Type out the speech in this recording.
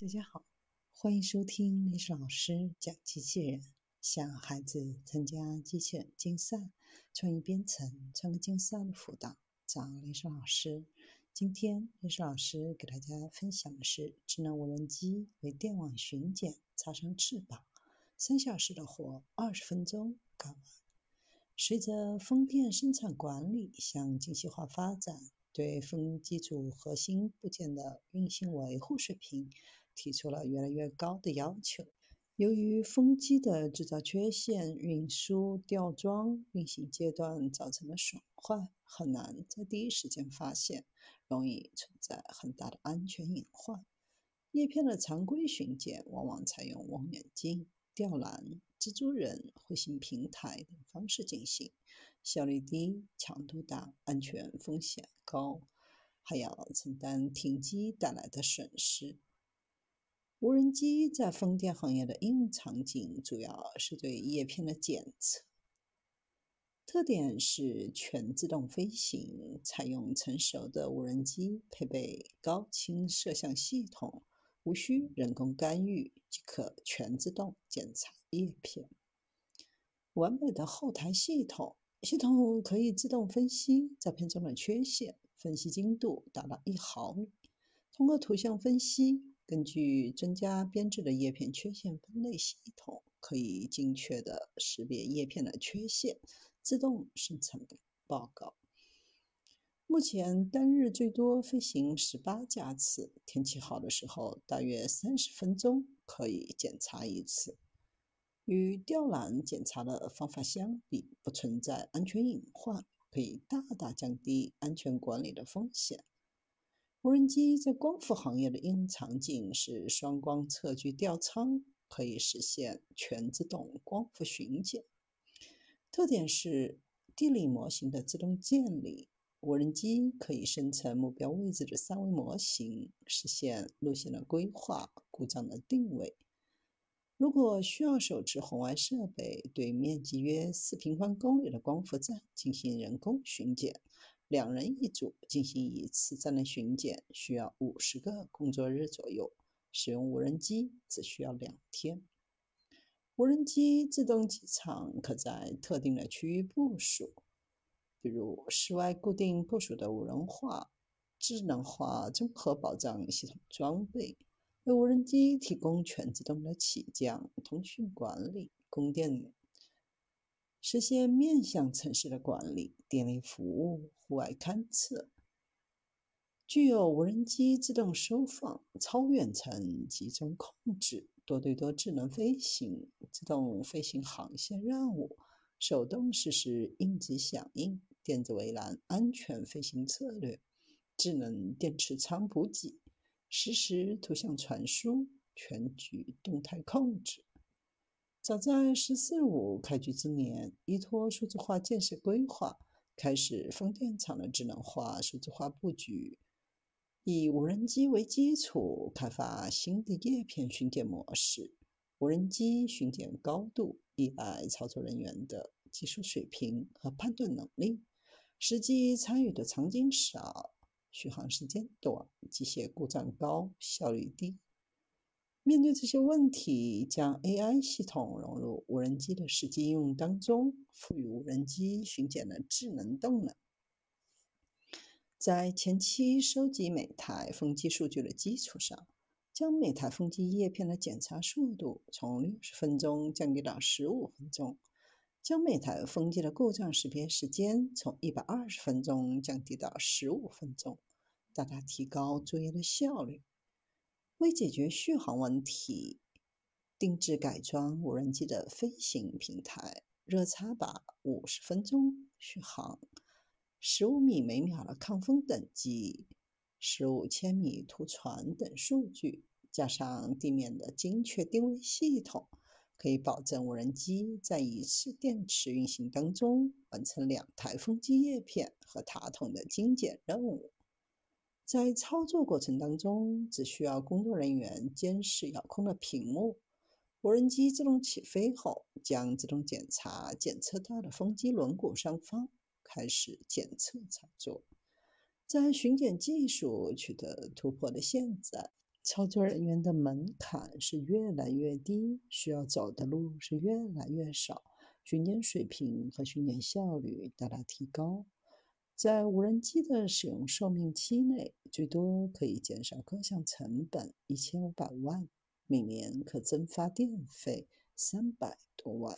大家好，欢迎收听历史老师讲机器人，向孩子参加机器人竞赛、创意编程、创客竞赛的辅导，找历史老师。今天历史老师给大家分享的是智能无人机为电网巡检，插上翅膀，三小时的活，二十分钟干完。随着风电生产管理向精细化发展，对风机组核心部件的运行维护水平。提出了越来越高的要求。由于风机的制造缺陷、运输、吊装、运行阶段造成的损坏很难在第一时间发现，容易存在很大的安全隐患。叶片的常规巡检往往采用望远镜、吊篮、蜘蛛人、彗星平台等方式进行，效率低、强度大、安全风险高，还要承担停机带来的损失。无人机在风电行业的应用场景主要是对叶片的检测，特点是全自动飞行，采用成熟的无人机，配备高清摄像系统，无需人工干预即可全自动检查叶片。完美的后台系统，系统可以自动分析照片中的缺陷，分析精度达到一毫米，通过图像分析。根据专家编制的叶片缺陷分类系统，可以精确地识别叶片的缺陷，自动生成报告。目前单日最多飞行十八架次，天气好的时候，大约三十分钟可以检查一次。与吊篮检查的方法相比，不存在安全隐患，可以大大降低安全管理的风险。无人机在光伏行业的应用场景是双光测距吊舱，可以实现全自动光伏巡检。特点是地理模型的自动建立，无人机可以生成目标位置的三维模型，实现路线的规划、故障的定位。如果需要手持红外设备，对面积约四平方公里的光伏站进行人工巡检。两人一组进行一次站内巡检，需要五十个工作日左右。使用无人机只需要两天。无人机自动机场可在特定的区域部署，比如室外固定部署的无人化、智能化综合保障系统装备，为无人机提供全自动的起降、通讯管理、供电。实现面向城市的管理、电力服务、户外勘测，具有无人机自动收放、超远程集中控制、多对多智能飞行、自动飞行航线任务、手动实时应急响应、电子围栏安全飞行策略、智能电池仓补给、实时图像传输、全局动态控制。早在“十四五”开局之年，依托数字化建设规划，开始风电场的智能化、数字化布局，以无人机为基础，开发新的叶片巡检模式。无人机巡检高度依赖操作人员的技术水平和判断能力，实际参与的场景少，续航时间短，机械故障高，效率低。面对这些问题，将 AI 系统融入无人机的实际应用当中，赋予无人机巡检的智能动能。在前期收集每台风机数据的基础上，将每台风机叶片的检查速度从六十分钟降低到十五分钟，将每台风机的故障识别时间从一百二十分钟降低到十五分钟，大大提高作业的效率。为解决续航问题，定制改装无人机的飞行平台、热插拔、五十分钟续航、十五米每秒的抗风等级、十五千米图传等数据，加上地面的精确定位系统，可以保证无人机在一次电池运行当中完成两台风机叶片和塔筒的精简任务。在操作过程当中，只需要工作人员监视遥控的屏幕，无人机自动起飞后，将自动检查检测到的风机轮毂上方，开始检测操作。在巡检技术取得突破的现在，操作人员的门槛是越来越低，需要走的路是越来越少，巡检水平和巡检效率大大提高。在无人机的使用寿命期内，最多可以减少各项成本一千五百万，每年可增发电费三百多万。